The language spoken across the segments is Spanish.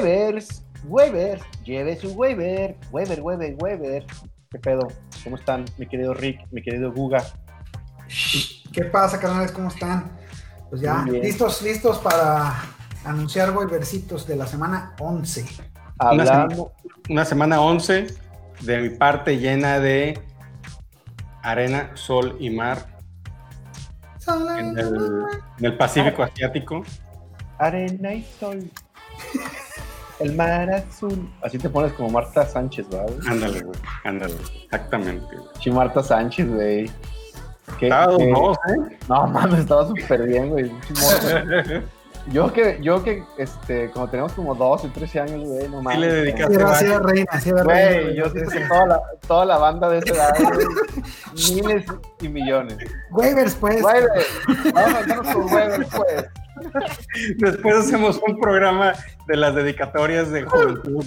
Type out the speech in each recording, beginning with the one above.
Waivers, waivers, lleve su waiver, waiver, waiver, waiver. ¿Qué pedo? ¿Cómo están, mi querido Rick, mi querido Guga? ¿Qué pasa, carnales? ¿Cómo están? Pues ya, listos, listos para anunciar waiversitos de la semana 11. Hablando. Una, semana 11 de mi parte llena de arena, sol y mar. en, el, Pacífico Asiático. Arena y sol. El mar azul. Así te pones como Marta Sánchez, ¿verdad? Ándale, güey. Ándale. Exactamente. Sí, Marta Sánchez, güey. Estaba no, ¿eh? No, mames, estaba súper bien, güey. Yo que, yo que, este, como tenemos como 12, 13 años, güey, no mames. Sí le dedicaste sí, era, reina, sí reina. Güey, yo siento que toda la, toda la banda de esa edad, miles y millones. Waivers, pues. Waivers. Vamos a con waivers, pues. Después hacemos un programa de las dedicatorias de juventud.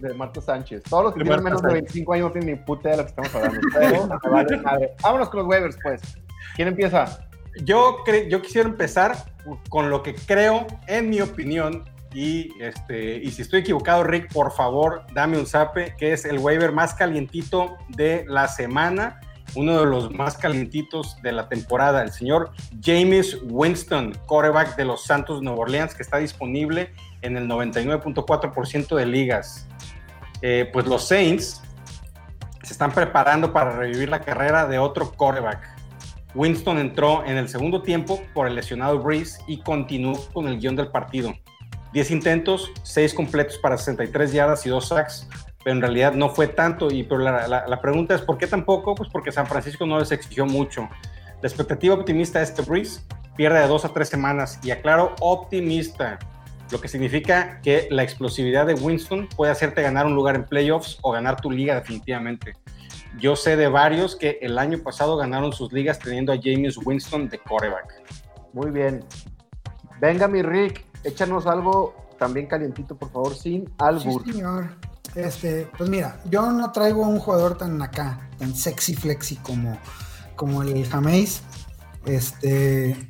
De, Marta Sánchez. Todos los que tienen menos de 25 años no tienen ni puta de lo que estamos hablando. Pero, vale, madre. Vámonos con los waivers, pues. ¿Quién empieza? Yo, yo quisiera empezar con lo que creo, en mi opinión, y, este, y si estoy equivocado, Rick, por favor, dame un zape, que es el waiver más calientito de la semana, uno de los más calientitos de la temporada, el señor James Winston, quarterback de los Santos Nueva Orleans, que está disponible en el 99.4% de ligas. Eh, pues los Saints se están preparando para revivir la carrera de otro quarterback Winston entró en el segundo tiempo por el lesionado Breeze y continuó con el guion del partido. 10 intentos, 6 completos para 63 yardas y 2 sacks, pero en realidad no fue tanto. Y pero la, pregunta es, ¿por qué tampoco? Pues porque San Francisco no les exigió mucho. La expectativa optimista es que Breeze pierde de 2 a 3 semanas y aclaro, optimista, lo que significa que la explosividad de Winston puede hacerte ganar un lugar en playoffs o ganar tu liga definitivamente. Yo sé de varios que el año pasado ganaron sus ligas teniendo a James Winston de coreback. Muy bien. Venga, mi Rick, échanos algo también calientito, por favor, sin albur. Sí, señor. Este, pues mira, yo no traigo un jugador tan acá, tan sexy flexy como, como el Jameis. Este,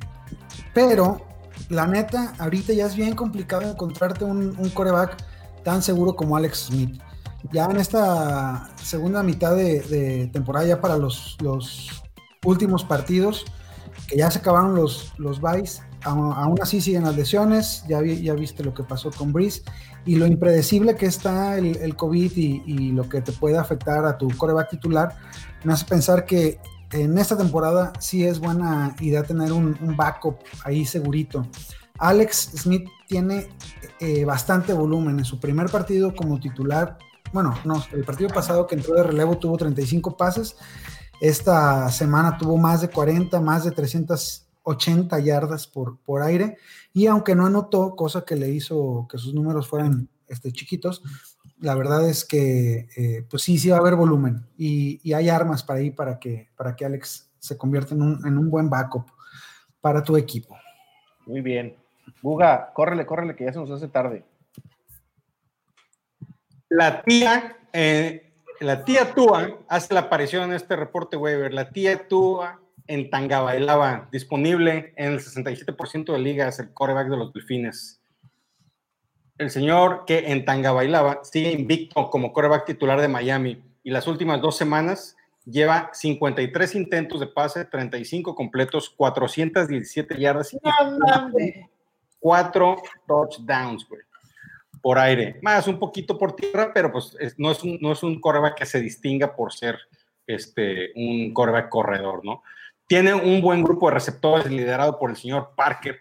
pero la neta, ahorita ya es bien complicado encontrarte un, un coreback tan seguro como Alex Smith ya en esta segunda mitad de, temporada, ya para los, últimos partidos, que ya se acabaron los, los buys, aún, así siguen las lesiones, ya, ya viste lo que pasó con Breeze, y lo impredecible que está el, COVID y, lo que te puede afectar a tu coreback titular, me hace pensar que en esta temporada sí es buena idea tener un, backup ahí segurito. Alex Smith tiene eh, bastante volumen en su primer partido como titular. Bueno, no, el partido pasado que entró de relevo tuvo 35 pases, esta semana tuvo más de 40, más de 380 yardas por, por aire, y aunque no anotó, cosa que le hizo que sus números fueran este, chiquitos, la verdad es que eh, pues sí, sí va a haber volumen y, hay armas para ahí para que, para que Alex se convierta en un, en un buen backup para tu equipo. Muy bien. Buga, córrele, córrele, que ya se nos hace tarde. La tía, eh, la tía Tua hace la aparición en este reporte waiver. La tía Tua en Tangabailaba, disponible en el 67% de ligas, el coreback de los Delfines. El señor que en Tangabailaba sigue invicto como coreback titular de Miami y las últimas dos semanas lleva 53 intentos de pase, 35 completos, 417 yardas y 4 touchdowns, güey por aire, más un poquito por tierra, pero pues no, es un, no es un coreback que se distinga por ser este, un coreback corredor, ¿no? Tiene un buen grupo de receptores liderado por el señor Parker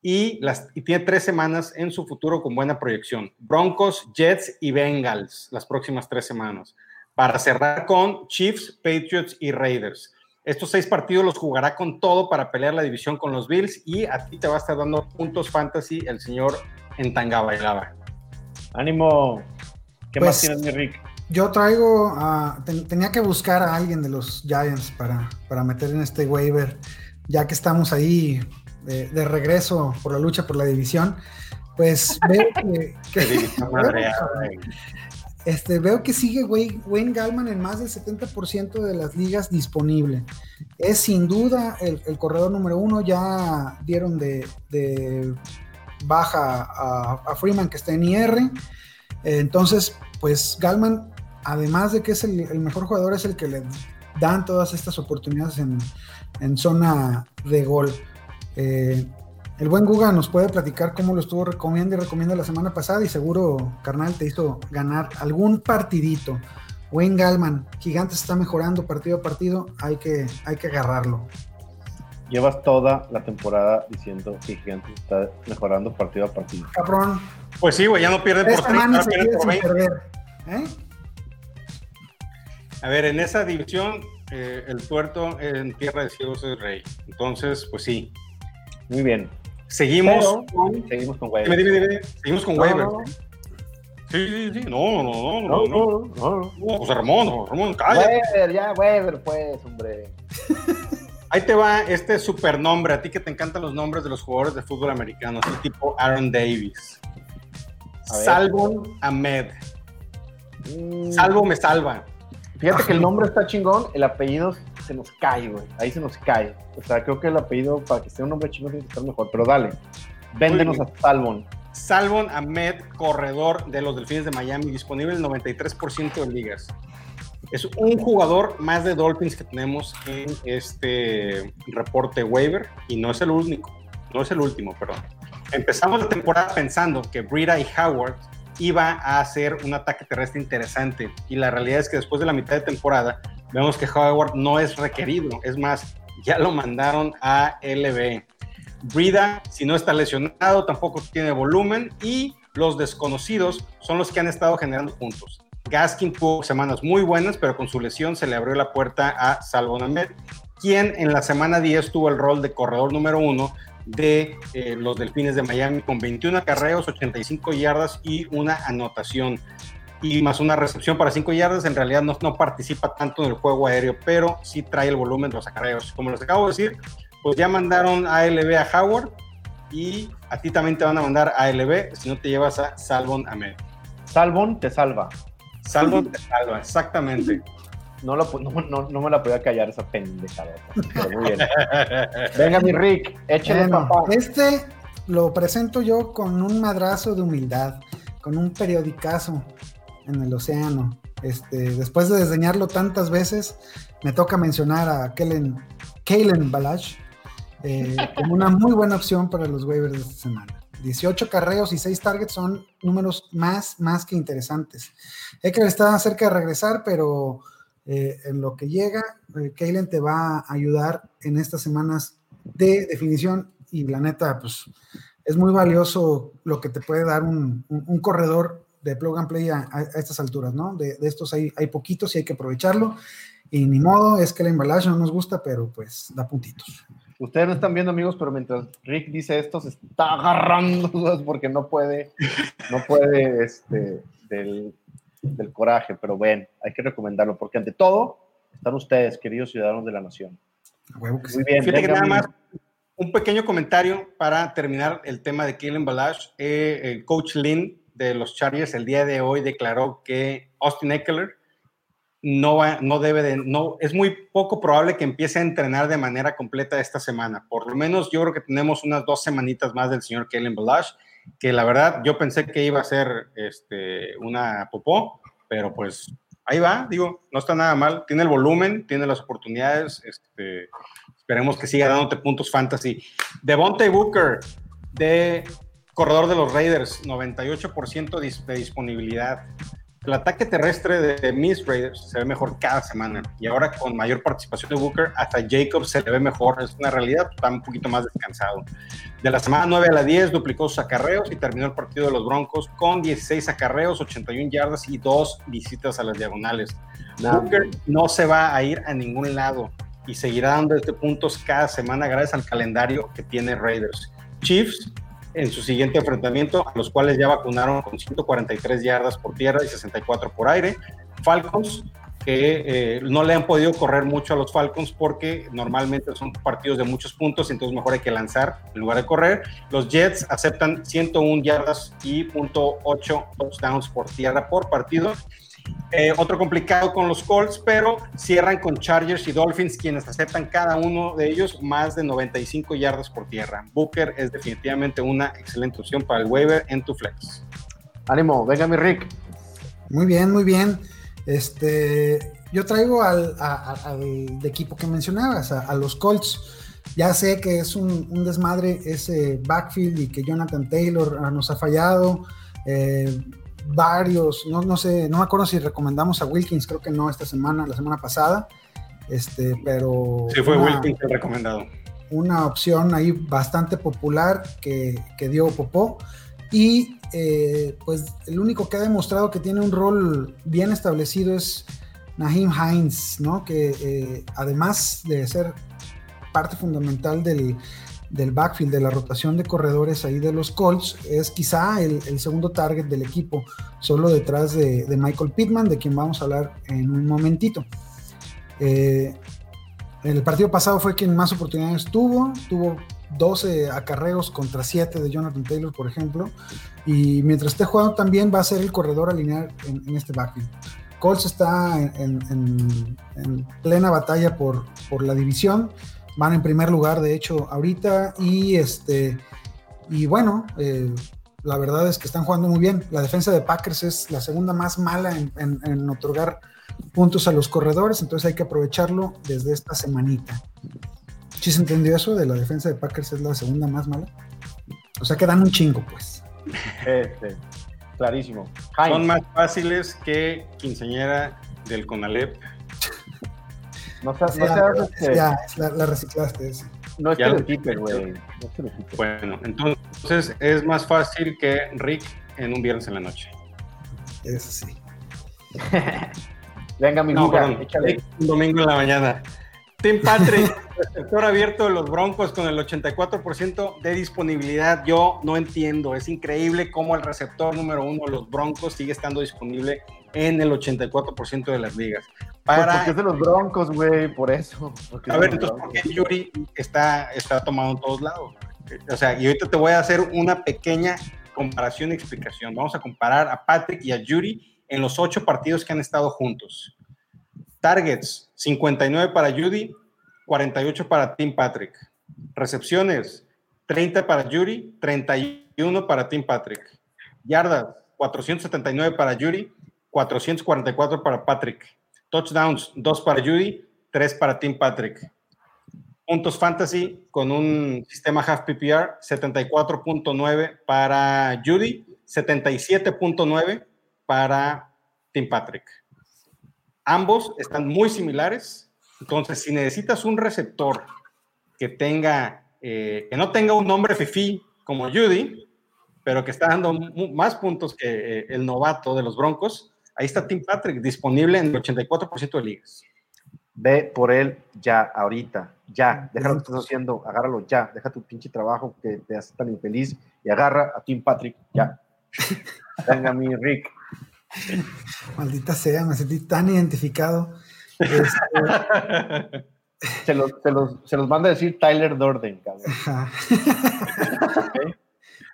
y, las, y tiene tres semanas en su futuro con buena proyección. Broncos, Jets y Bengals las próximas tres semanas. Para cerrar con Chiefs, Patriots y Raiders. Estos seis partidos los jugará con todo para pelear la división con los Bills y a ti te va a estar dando puntos fantasy el señor en Tanga Bailaba. Ánimo. ¿Qué más pues, tienes, mi Rick? Yo traigo, tenía que buscar a alguien de los Giants para, para meter en este waiver, ya que estamos ahí de, regreso por la lucha por la división. Pues veo que, este, veo que sigue Wayne, Gallman en más del 70% de las ligas disponible. Es sin duda el, corredor número uno. Ya dieron de baja a, Freeman que está en IR. Eh, entonces, pues Galman, además de que es el, mejor jugador, es el que le dan todas estas oportunidades en, zona de gol. Eh, el buen Guga nos puede platicar cómo lo estuvo recomiendo y recomienda la semana pasada y seguro, carnal, te hizo ganar algún partidito. Wayne Galman, Gigantes está mejorando partido a partido, hay que, hay que agarrarlo. Llevas toda la temporada diciendo que Gigantes está mejorando partido a partido. Cabrón. Pues sí, güey, ya no pierde por 30, pierde por ¿eh? A ver, en esa división, eh, el tuerto en tierra de ciegos es rey. Entonces, pues sí. Muy bien. Seguimos con, seguimos con Weber. Dime, dime, dime. Seguimos con Weber. Sí, sí, sí. No, no, no, no, no. no, no. José Ramón, José Ramón, cállate. Weber, ya, Weber, pues, hombre. Ahí te va este supernombre, a ti que te encantan los nombres de los jugadores de fútbol americano, así tipo Aaron Davis. Salvo Ahmed. Mm. Salvo me salva. Fíjate que el nombre está chingón, el apellido se nos cae, güey. Ahí se nos cae. O sea, creo que el apellido, para que sea un nombre chingón, tiene que estar mejor. Pero dale, véndenos a Salvon. Salvon Ahmed, corredor de los Delfines de Miami, disponible el 93% de ligas. Es un jugador más de Dolphins que tenemos en este reporte waiver y no es el único, no es el último, perdón. Empezamos la temporada pensando que Brita y Howard iba a hacer un ataque terrestre interesante y la realidad es que después de la mitad de temporada vemos que Howard no es requerido, es más, ya lo mandaron a LB. Brida, si no está lesionado, tampoco tiene volumen y los desconocidos son los que han estado generando puntos. Gaskin tuvo semanas muy buenas, pero con su lesión se le abrió la puerta a Salvon Ahmed, quien en la semana 10 tuvo el rol de corredor número uno de eh, los Delfines de Miami con 21 acarreos, 85 yardas y una anotación. Y más una recepción para 5 yardas, en realidad no, no participa tanto en el juego aéreo, pero sí trae el volumen de los acarreos. Como les acabo de decir, pues ya mandaron a LB a Howard y a ti también te van a mandar a LB si no te llevas a Salvon Ahmed. Salvon te salva. Salvo te salva, exactamente. No, lo, no, no, me la podía callar esa pendejada. Pero muy bien. Venga, mi Rick, échale papá. Este lo presento yo con un madrazo de humildad, con un periodicazo en el océano. Este, después de desdeñarlo tantas veces, me toca mencionar a Kellen, Kalen Balash eh, como una muy buena opción para los waivers de esta semana. 18 carreos y 6 targets son números más, más que interesantes. Eckler está cerca de regresar, pero eh, en lo que llega, eh, te va a ayudar en estas semanas de definición y la neta, pues es muy valioso lo que te puede dar un, corredor de plug and play a, estas alturas, ¿no? De, estos hay, hay poquitos y hay que aprovecharlo. Y ni modo, es que la embalaje no nos gusta, pero pues da puntitos. Ustedes no están viendo, amigos, pero mientras Rick dice esto, se está agarrando porque no puede, no puede, este, del, coraje. Pero bueno, hay que recomendarlo, porque ante todo están ustedes, queridos ciudadanos de la nación. Muy bien. Fíjate que nada más un pequeño comentario para terminar el tema de Kellen Balash. Eh, el coach Lynn de los Chargers el día de hoy declaró que Austin Eckler no, no debe de, no, es muy poco probable que empiece a entrenar de manera completa esta semana. Por lo menos yo creo que tenemos unas dos semanitas más del señor Kellen Balash, que la verdad yo pensé que iba a ser este, una popó, pero pues ahí va, digo, no está nada mal, tiene el volumen, tiene las oportunidades, este, esperemos que siga dándote puntos fantasy. Devontae Booker, de corredor de los Raiders, 98% de disponibilidad el ataque terrestre de Miss Raiders se ve mejor cada semana y ahora con mayor participación de Booker, hasta Jacobs se le ve mejor. Es una realidad, está un poquito más descansado. De la semana 9 a la 10 duplicó sus acarreos y terminó el partido de los Broncos con 16 acarreos, 81 yardas y dos visitas a las diagonales. Booker no se va a ir a ningún lado y seguirá dando este puntos cada semana gracias al calendario que tiene Raiders. Chiefs en su siguiente enfrentamiento, a los cuales ya vacunaron con 143 yardas por tierra y 64 por aire. Falcons, que eh, no le han podido correr mucho a los Falcons porque normalmente son partidos de muchos puntos, entonces mejor hay que lanzar en lugar de correr. Los Jets aceptan 101 yardas y .8 touchdowns por tierra por partido. Eh, otro complicado con los Colts, pero cierran con Chargers y Dolphins, quienes aceptan cada uno de ellos más de 95 yardas por tierra. Booker es definitivamente una excelente opción para el waiver en tu flex. Ánimo, venga mi Rick. Muy bien, muy bien. Este, yo traigo al, equipo que mencionabas, a, los Colts. Ya sé que es un, desmadre ese backfield y que Jonathan Taylor ah, nos ha fallado. Eh, varios, no, no sé, no me acuerdo si recomendamos a Wilkins, creo que no esta semana, la semana pasada, este, pero... Sí, fue Wilkins el recomendado. Una opción ahí bastante popular que, que dio Popó y eh, pues el único que ha demostrado que tiene un rol bien establecido es Naheem Hines, ¿no? Que eh, además de ser parte fundamental del, del backfield, de la rotación de corredores ahí de los Colts, es quizá el, segundo target del equipo, solo detrás de, Michael Pittman, de quien vamos a hablar en un momentito. Eh, el partido pasado fue quien más oportunidades tuvo, tuvo 12 acarreos contra 7 de Jonathan Taylor, por ejemplo, y mientras esté jugando también va a ser el corredor alinear en, este backfield. Colts está en, plena batalla por, por la división van en primer lugar, de hecho, ahorita. Y este, y bueno, eh, la verdad es que están jugando muy bien. La defensa de Packers es la segunda más mala en, otorgar puntos a los corredores, entonces hay que aprovecharlo desde esta semanita. ¿Sí se entendió eso? De la defensa de Packers es la segunda más mala. O sea que dan un chingo, pues. Este, clarísimo. Son más fáciles que quinceñera del Conalep no seas, no seas este, Ya, la, reciclaste ese. No es estereotipo, güey. No bueno, entonces es más fácil que Rick en un viernes en la noche. Eso sí. Venga, mi no, perdón, un domingo en la mañana. Tim Patrick, sector abierto de los Broncos con el 84% de disponibilidad. Yo no entiendo, es increíble cómo el receptor número uno de los Broncos sigue estando disponible en el 84% de las ligas. Pues para... porque es de los Broncos, güey, por eso. A ver, entonces, ¿por qué Yuri está, está tomado en todos lados? O sea, y ahorita te voy a hacer una pequeña comparación y explicación. Vamos a comparar a Patrick y a Yuri en los ocho partidos que han estado juntos. Targets, 59 para Judy, 48 para Tim Patrick. Recepciones, 30 para Yuri, 31 para Tim Patrick. Yardas, 479 para Yuri, 444 para Patrick. Touchdowns, 2 para Judy, 3 para Tim Patrick. Puntos fantasy con un sistema half PPR, 74.9 para Judy, 77.9 para Tim Patrick. Ambos están muy similares. Entonces, si necesitas un receptor que tenga, eh, que no tenga un nombre fifi como Judy, pero que está dando más puntos que eh, el novato de los Broncos, Ahí está Tim Patrick, disponible en el 84% de ligas. Ve por él ya, ahorita, ya. Deja lo que estás haciendo, agárralo ya. Deja tu pinche trabajo que te hace tan infeliz y agarra a Tim Patrick ya. Venga, mi Rick. Maldita sea, me sentí tan identificado. Este, se, los, se, los, se, los, manda a decir Tyler Dorden, cabrón.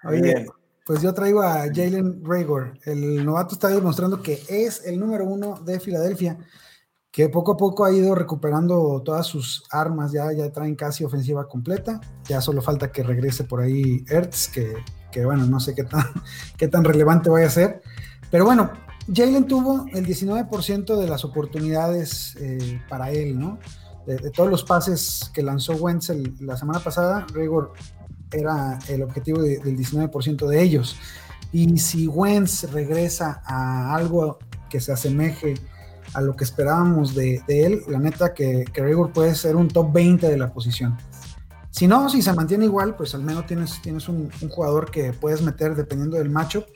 Oye, pues yo traigo a Jalen Raygor. El novato está demostrando que es el número uno de Filadelfia, que poco a poco ha ido recuperando todas sus armas, ya, ya traen casi ofensiva completa. Ya solo falta que regrese por ahí Ertz, que, bueno, no sé qué tan, qué tan relevante vaya a ser. Pero bueno, Jalen tuvo el 19% de las oportunidades eh, para él, ¿no? De, todos los pases que lanzó Wentz la semana pasada, Raygor era el objetivo del 19% de ellos. Y si Wentz regresa a algo que se asemeje a lo que esperábamos de, él, la neta que, que puede ser un top 20 de la posición. Si no, si se mantiene igual, pues al menos tienes, tienes un, jugador que puedes meter dependiendo del macho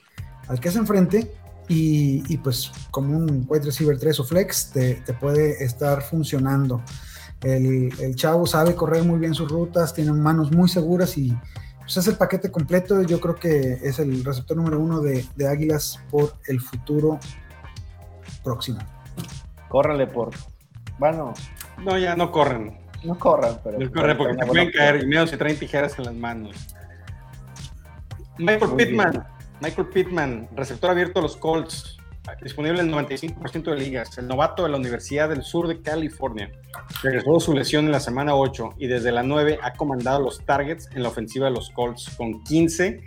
al que se enfrente y, pues como un wide receiver 3 o flex te, te puede estar funcionando. El, chavo sabe correr muy bien sus rutas, tiene manos muy seguras y pues, es el paquete completo. Yo creo que es el receptor número uno de, Águilas por el futuro próximo. Córrele por. Bueno. No, ya no corren. No corran, pero. No corren porque te pueden caer y miedo si traen tijeras en las manos. Michael Pittman. Michael Pittman, receptor abierto a los Colts. disponible en 95% de ligas. El novato de la Universidad del Sur de California regresó su lesión en la semana 8 y desde la 9 ha comandado los targets en la ofensiva de los Colts con 15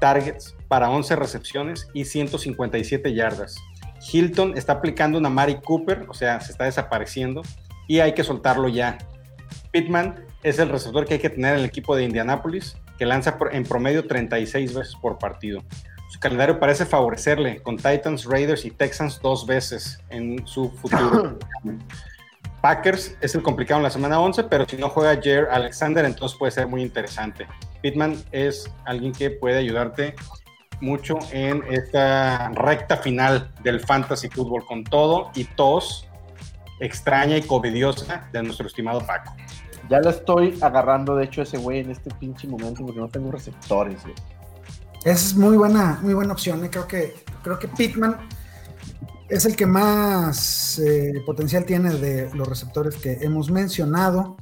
targets para 11 recepciones y 157 yardas. Hilton está aplicando una Mari Cooper, o sea, se está desapareciendo y hay que soltarlo ya. Pittman es el receptor que hay que tener en el equipo de Indianapolis, que lanza en promedio 36 veces por partido. Su calendario parece favorecerle con Titans, Raiders y Texans dos veces en su futuro. Packers es el complicado en la semana 11, pero si no juega Jair Alexander, entonces puede ser muy interesante. Pittman es alguien que puede ayudarte mucho en esta recta final del fantasy fútbol con todo y tos extraña y covidiosa de nuestro estimado Paco. Ya lo estoy agarrando, de hecho, ese güey en este pinche momento porque no tengo receptores. Es muy buena, muy buena opción. ¿eh? Creo que, creo que Pittman es el que más eh, potencial tiene de los receptores que hemos mencionado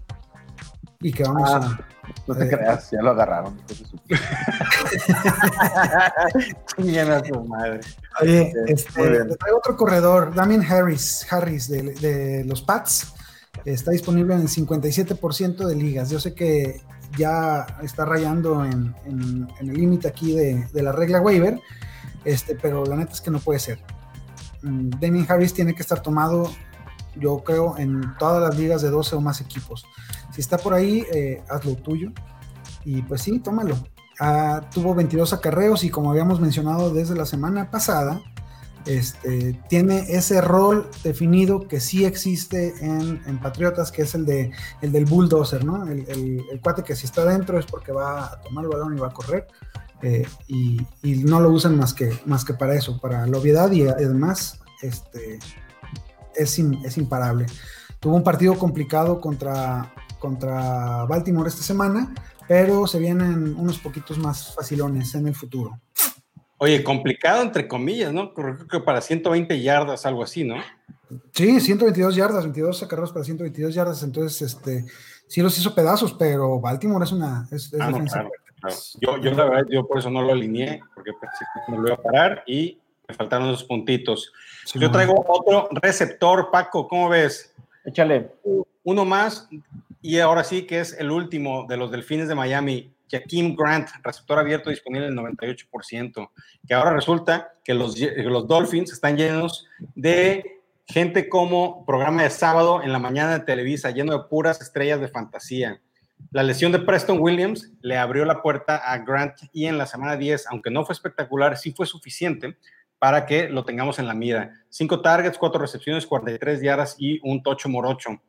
y que vamos a. Ah, no te creas, ya lo agarraron. a su madre. Oye, este, hay otro corredor, Damien Harris, Harris de, de los Pats está disponible en el 57% de ligas. Yo sé que ya está rayando en, el límite aquí de, la regla waiver, este, pero la neta es que no puede ser. Mm, Damien Harris tiene que estar tomado, yo creo, en todas las ligas de 12 o más equipos. Si está por ahí, eh, hazlo tuyo. Y pues sí, tómalo. Ah, tuvo 22 acarreos y como habíamos mencionado desde la semana pasada, este, tiene ese rol definido que sí existe en, Patriotas, que es el, de, el del bulldozer, ¿no? El, cuate que si está dentro es porque va a tomar el balón y va a correr. Eh, y, no lo usan más que, más que para eso, para la obviedad y además este, es, es imparable. Tuvo un partido complicado contra, contra Baltimore esta semana, pero se vienen unos poquitos más facilones en el futuro. Oye, complicado entre comillas, ¿no? Creo que para 120 yardas, algo así, ¿no? Sí, 122 yardas, 22 carreras para 122 yardas, entonces, este, sí los hizo pedazos, pero Baltimore es una es, ah, defensa. Yo, yo, la verdad, yo por eso no lo alineé, porque pensé que me lo iba a parar y me faltaron esos puntitos. yo traigo otro receptor, Paco, ¿cómo ves? Échale. Uno más, y ahora sí que es el último de los Delfines de Miami, Jaquim Grant, receptor abierto disponible el 98%, que ahora resulta que los, los Dolphins están llenos de gente como programa de sábado en la mañana de Televisa, lleno de puras estrellas de fantasía. La lesión de Preston Williams le abrió la puerta a Grant y en la semana 10, aunque no fue espectacular, sí fue suficiente para que lo tengamos en la mira. Cinco targets, cuatro recepciones, 43 yardas y un tocho morocho.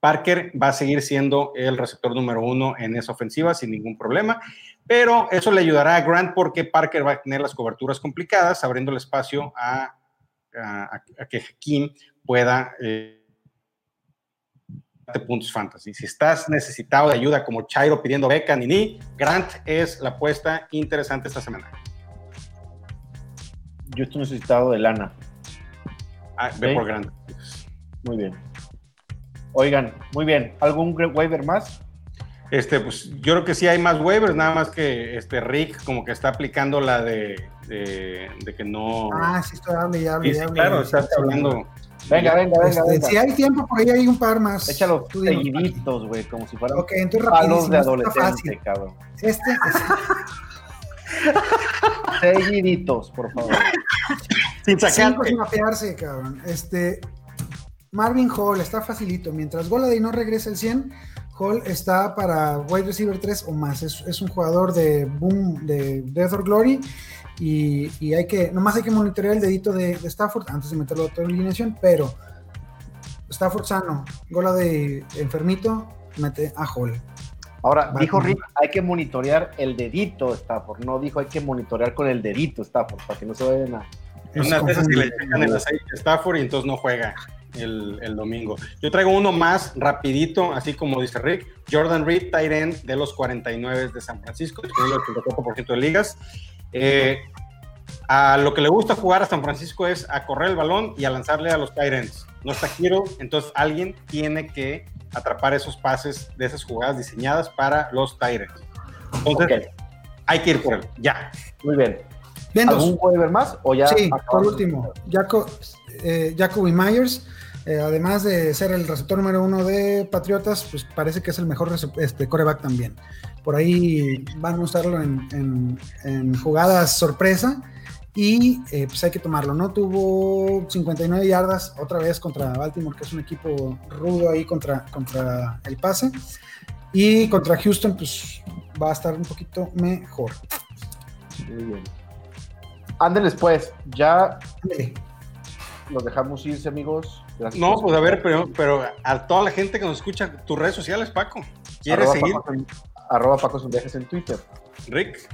Parker va a seguir siendo el receptor número uno en esa ofensiva sin ningún problema, pero eso le ayudará a Grant porque Parker va a tener las coberturas complicadas, abriendo el espacio a, que Kim pueda eh, puntos fantasy. Si estás necesitado de ayuda como Chairo pidiendo beca, Nini, Grant es la apuesta interesante esta semana. Yo estoy necesitado de lana. Ah, ve por Grant. Muy bien. Oigan, muy bien. ¿Algún waiver más? Este, pues yo creo que sí hay más waivers, nada más que este Rick como que está aplicando la de, de, que no. Ah, sí, está hable, ya hable, Claro, está hablando. Venga, venga, venga, este, venga. Si hay tiempo, por ahí hay un par más. Échalo seguiditos, güey, como si fueran Ok, entonces palos de adolescente, cabrón. Este. seguiditos, por favor. Sin sacar. Sin mapearse, cabrón. Este, Marvin Hall está facilito. Mientras Goladay no regrese al 100, Hall está para wide receiver 3 o más. Es, un jugador de boom, de Death or Glory. Y, hay que, nomás hay que monitorear el dedito de, Stafford antes de meterlo a otra alineación. Pero Stafford sano, Goladay enfermito, mete a Hall. Ahora, dijo Rick, hay que monitorear el dedito Stafford. No dijo hay que monitorear con el dedito Stafford, para que no se vayan a. Una de esas que le checan el aceite Stafford y entonces no juega el, domingo. Yo traigo uno más rapidito, así como dice Rick, Jordan Reed, tight end de los 49 de San Francisco, el 84% de ligas. Eh, a lo que le gusta jugar a San Francisco es a correr el balón y a lanzarle a los tight ends. No está quiero, entonces alguien tiene que atrapar esos pases de esas jugadas diseñadas para los tight ends. Entonces, hay que ir por él, ya. Muy bien. ¿Algún waiver más o ya? Sí, por último, Jaco, eh, Jacoby Myers, eh, además de ser el receptor número uno de Patriotas, pues parece que es el mejor este, coreback también. Por ahí van a usarlo en, jugadas sorpresa y eh, pues hay que tomarlo, ¿no? Tuvo 59 yardas otra vez contra Baltimore, que es un equipo rudo ahí contra, contra el pase. Y contra Houston, pues va a estar un poquito mejor. Muy bien. Ándeles pues, ya los dejamos irse, amigos. no, pues a ver, pero, pero a toda la gente que nos escucha, tus redes sociales, Paco. ¿Quieres seguir? arroba Paco viajes en Twitter. Rick.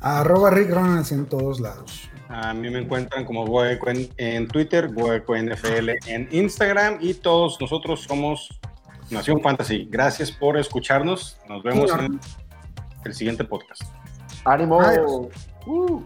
Arroba Rick Ronalds en todos lados. A mí me encuentran como Goeco en, Twitter, Goeco NFL en Instagram y todos nosotros somos Nación Fantasy. Gracias por escucharnos. Nos vemos en el siguiente podcast. ¡Ánimo! Uh.